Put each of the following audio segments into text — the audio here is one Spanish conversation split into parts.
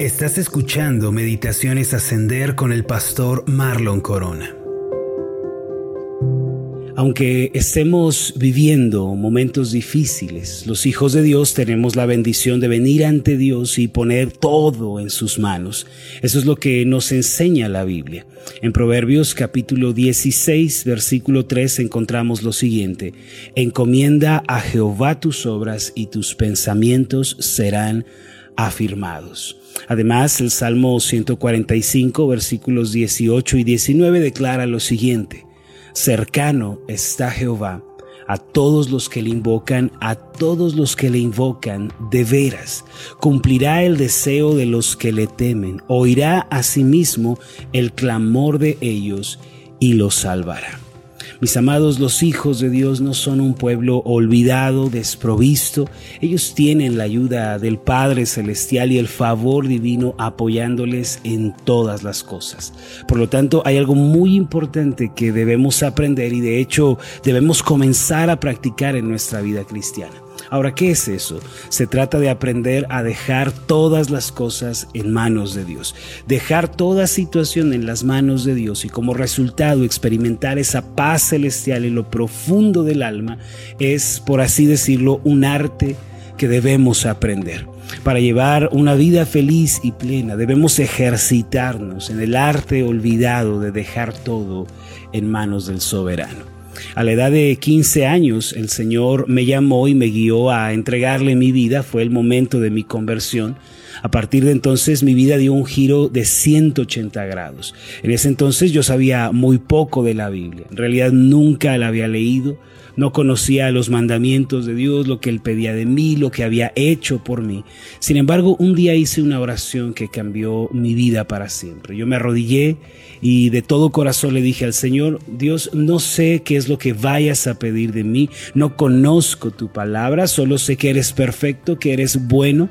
Estás escuchando Meditaciones Ascender con el pastor Marlon Corona. Aunque estemos viviendo momentos difíciles, los hijos de Dios tenemos la bendición de venir ante Dios y poner todo en sus manos. Eso es lo que nos enseña la Biblia. En Proverbios capítulo 16, versículo 3 encontramos lo siguiente. Encomienda a Jehová tus obras y tus pensamientos serán afirmados. Además, el Salmo 145, versículos 18 y 19 declara lo siguiente. Cercano está Jehová a todos los que le invocan, a todos los que le invocan de veras. Cumplirá el deseo de los que le temen, oirá a sí mismo el clamor de ellos y los salvará. Mis amados, los hijos de Dios no son un pueblo olvidado, desprovisto. Ellos tienen la ayuda del Padre Celestial y el favor divino apoyándoles en todas las cosas. Por lo tanto, hay algo muy importante que debemos aprender y de hecho debemos comenzar a practicar en nuestra vida cristiana. Ahora, ¿qué es eso? Se trata de aprender a dejar todas las cosas en manos de Dios, dejar toda situación en las manos de Dios y como resultado experimentar esa paz celestial en lo profundo del alma es, por así decirlo, un arte que debemos aprender. Para llevar una vida feliz y plena debemos ejercitarnos en el arte olvidado de dejar todo en manos del soberano. A la edad de 15 años, el Señor me llamó y me guió a entregarle mi vida. Fue el momento de mi conversión. A partir de entonces mi vida dio un giro de 180 grados. En ese entonces yo sabía muy poco de la Biblia. En realidad nunca la había leído no conocía los mandamientos de Dios, lo que Él pedía de mí, lo que había hecho por mí. Sin embargo, un día hice una oración que cambió mi vida para siempre. Yo me arrodillé y de todo corazón le dije al Señor, Dios, no sé qué es lo que vayas a pedir de mí, no conozco tu palabra, solo sé que eres perfecto, que eres bueno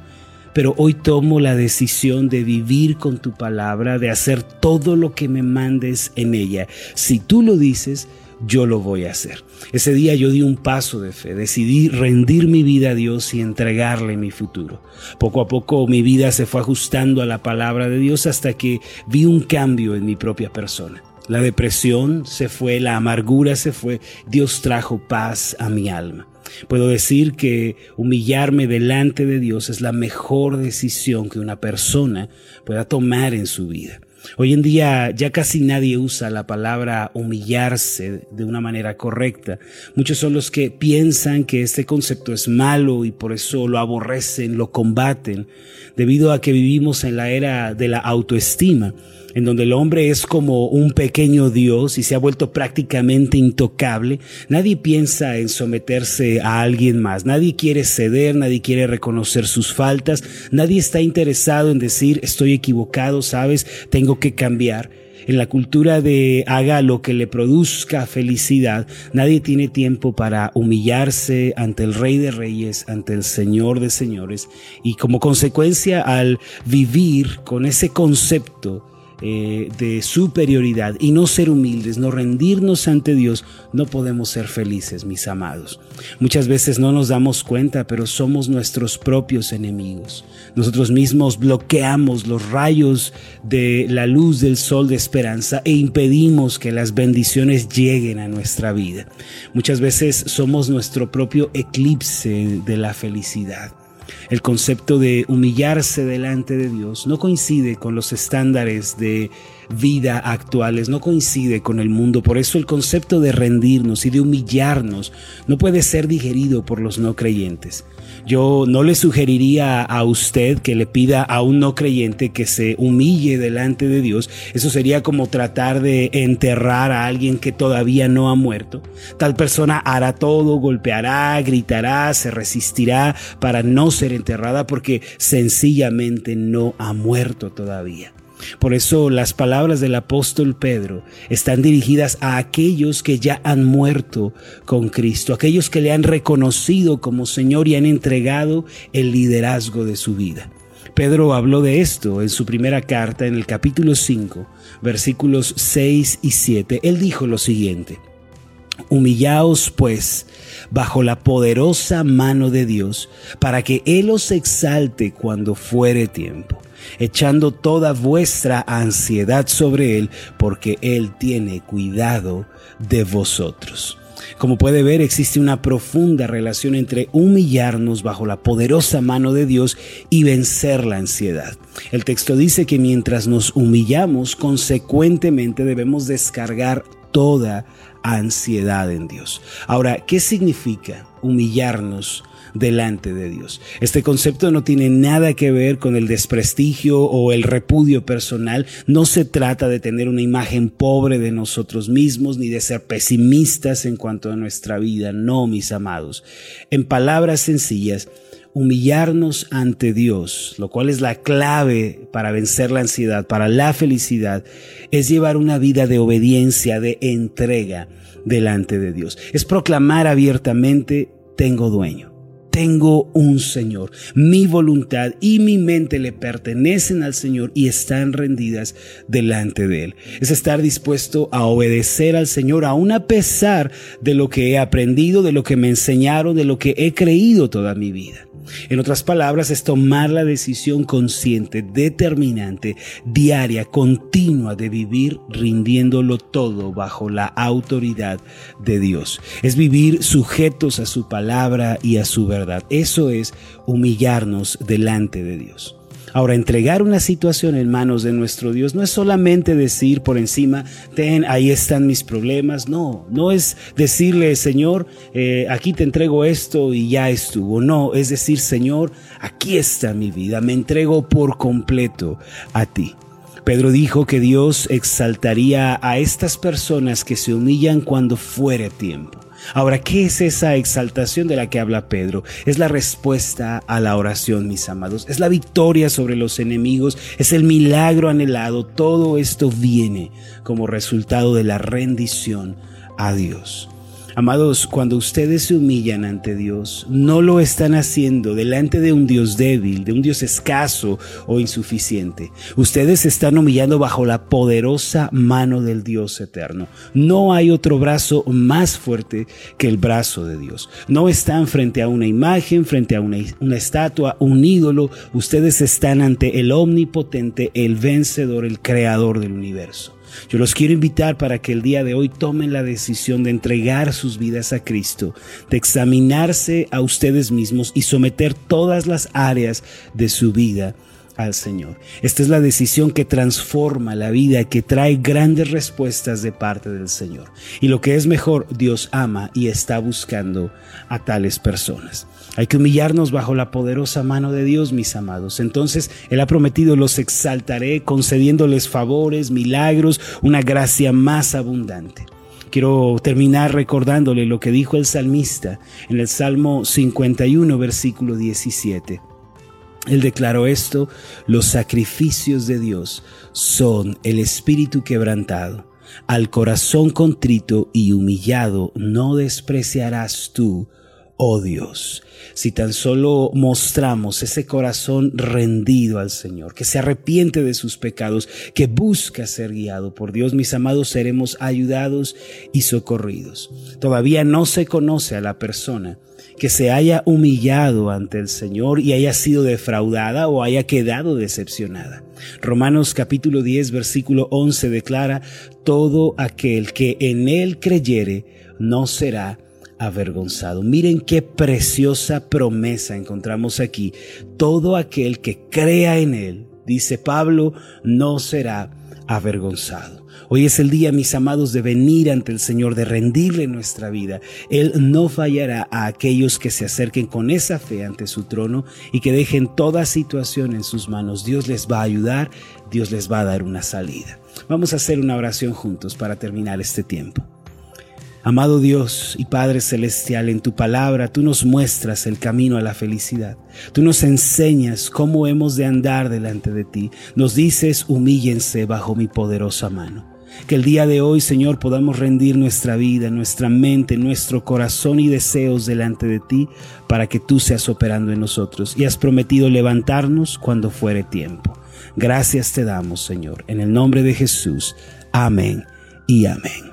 pero hoy tomo la decisión de vivir con tu palabra, de hacer todo lo que me mandes en ella. Si tú lo dices, yo lo voy a hacer. Ese día yo di un paso de fe, decidí rendir mi vida a Dios y entregarle mi futuro. Poco a poco mi vida se fue ajustando a la palabra de Dios hasta que vi un cambio en mi propia persona. La depresión se fue, la amargura se fue, Dios trajo paz a mi alma. Puedo decir que humillarme delante de Dios es la mejor decisión que una persona pueda tomar en su vida. Hoy en día ya casi nadie usa la palabra humillarse de una manera correcta. Muchos son los que piensan que este concepto es malo y por eso lo aborrecen, lo combaten, debido a que vivimos en la era de la autoestima en donde el hombre es como un pequeño Dios y se ha vuelto prácticamente intocable, nadie piensa en someterse a alguien más, nadie quiere ceder, nadie quiere reconocer sus faltas, nadie está interesado en decir estoy equivocado, sabes, tengo que cambiar. En la cultura de haga lo que le produzca felicidad, nadie tiene tiempo para humillarse ante el Rey de Reyes, ante el Señor de Señores, y como consecuencia al vivir con ese concepto eh, de superioridad y no ser humildes, no rendirnos ante Dios, no podemos ser felices, mis amados. Muchas veces no nos damos cuenta, pero somos nuestros propios enemigos. Nosotros mismos bloqueamos los rayos de la luz del sol de esperanza e impedimos que las bendiciones lleguen a nuestra vida. Muchas veces somos nuestro propio eclipse de la felicidad. El concepto de humillarse delante de Dios no coincide con los estándares de vida actuales, no coincide con el mundo. Por eso el concepto de rendirnos y de humillarnos no puede ser digerido por los no creyentes. Yo no le sugeriría a usted que le pida a un no creyente que se humille delante de Dios. Eso sería como tratar de enterrar a alguien que todavía no ha muerto. Tal persona hará todo, golpeará, gritará, se resistirá para no ser enterrada porque sencillamente no ha muerto todavía. Por eso las palabras del apóstol Pedro están dirigidas a aquellos que ya han muerto con Cristo, aquellos que le han reconocido como Señor y han entregado el liderazgo de su vida. Pedro habló de esto en su primera carta en el capítulo 5, versículos 6 y 7. Él dijo lo siguiente, Humillaos pues bajo la poderosa mano de Dios, para que Él os exalte cuando fuere tiempo echando toda vuestra ansiedad sobre Él, porque Él tiene cuidado de vosotros. Como puede ver, existe una profunda relación entre humillarnos bajo la poderosa mano de Dios y vencer la ansiedad. El texto dice que mientras nos humillamos, consecuentemente debemos descargar toda ansiedad en Dios. Ahora, ¿qué significa humillarnos? Delante de Dios. Este concepto no tiene nada que ver con el desprestigio o el repudio personal. No se trata de tener una imagen pobre de nosotros mismos ni de ser pesimistas en cuanto a nuestra vida. No, mis amados. En palabras sencillas, humillarnos ante Dios, lo cual es la clave para vencer la ansiedad, para la felicidad, es llevar una vida de obediencia, de entrega delante de Dios. Es proclamar abiertamente, tengo dueño tengo un Señor. Mi voluntad y mi mente le pertenecen al Señor y están rendidas delante de Él. Es estar dispuesto a obedecer al Señor aún a pesar de lo que he aprendido, de lo que me enseñaron, de lo que he creído toda mi vida. En otras palabras, es tomar la decisión consciente, determinante, diaria, continua de vivir rindiéndolo todo bajo la autoridad de Dios. Es vivir sujetos a su palabra y a su verdad. Eso es humillarnos delante de Dios. Ahora, entregar una situación en manos de nuestro Dios no es solamente decir por encima, ten, ahí están mis problemas. No, no es decirle, Señor, eh, aquí te entrego esto y ya estuvo. No, es decir, Señor, aquí está mi vida, me entrego por completo a ti. Pedro dijo que Dios exaltaría a estas personas que se humillan cuando fuere tiempo. Ahora, ¿qué es esa exaltación de la que habla Pedro? Es la respuesta a la oración, mis amados. Es la victoria sobre los enemigos. Es el milagro anhelado. Todo esto viene como resultado de la rendición a Dios. Amados, cuando ustedes se humillan ante Dios, no lo están haciendo delante de un Dios débil, de un Dios escaso o insuficiente. Ustedes se están humillando bajo la poderosa mano del Dios eterno. No hay otro brazo más fuerte que el brazo de Dios. No están frente a una imagen, frente a una, una estatua, un ídolo. Ustedes están ante el omnipotente, el vencedor, el creador del universo. Yo los quiero invitar para que el día de hoy tomen la decisión de entregar sus vidas a Cristo, de examinarse a ustedes mismos y someter todas las áreas de su vida al Señor. Esta es la decisión que transforma la vida, que trae grandes respuestas de parte del Señor. Y lo que es mejor, Dios ama y está buscando a tales personas. Hay que humillarnos bajo la poderosa mano de Dios, mis amados. Entonces Él ha prometido, los exaltaré, concediéndoles favores, milagros, una gracia más abundante. Quiero terminar recordándole lo que dijo el salmista en el Salmo 51, versículo 17. Él declaró esto, los sacrificios de Dios son el espíritu quebrantado. Al corazón contrito y humillado no despreciarás tú, oh Dios. Si tan solo mostramos ese corazón rendido al Señor, que se arrepiente de sus pecados, que busca ser guiado por Dios, mis amados, seremos ayudados y socorridos. Todavía no se conoce a la persona que se haya humillado ante el Señor y haya sido defraudada o haya quedado decepcionada. Romanos capítulo 10 versículo 11 declara, todo aquel que en él creyere no será avergonzado. Miren qué preciosa promesa encontramos aquí. Todo aquel que crea en Él, dice Pablo, no será avergonzado. Hoy es el día, mis amados, de venir ante el Señor, de rendirle nuestra vida. Él no fallará a aquellos que se acerquen con esa fe ante su trono y que dejen toda situación en sus manos. Dios les va a ayudar, Dios les va a dar una salida. Vamos a hacer una oración juntos para terminar este tiempo. Amado Dios y Padre Celestial, en tu palabra tú nos muestras el camino a la felicidad. Tú nos enseñas cómo hemos de andar delante de ti. Nos dices, humíllense bajo mi poderosa mano. Que el día de hoy, Señor, podamos rendir nuestra vida, nuestra mente, nuestro corazón y deseos delante de ti para que tú seas operando en nosotros. Y has prometido levantarnos cuando fuere tiempo. Gracias te damos, Señor, en el nombre de Jesús. Amén y amén.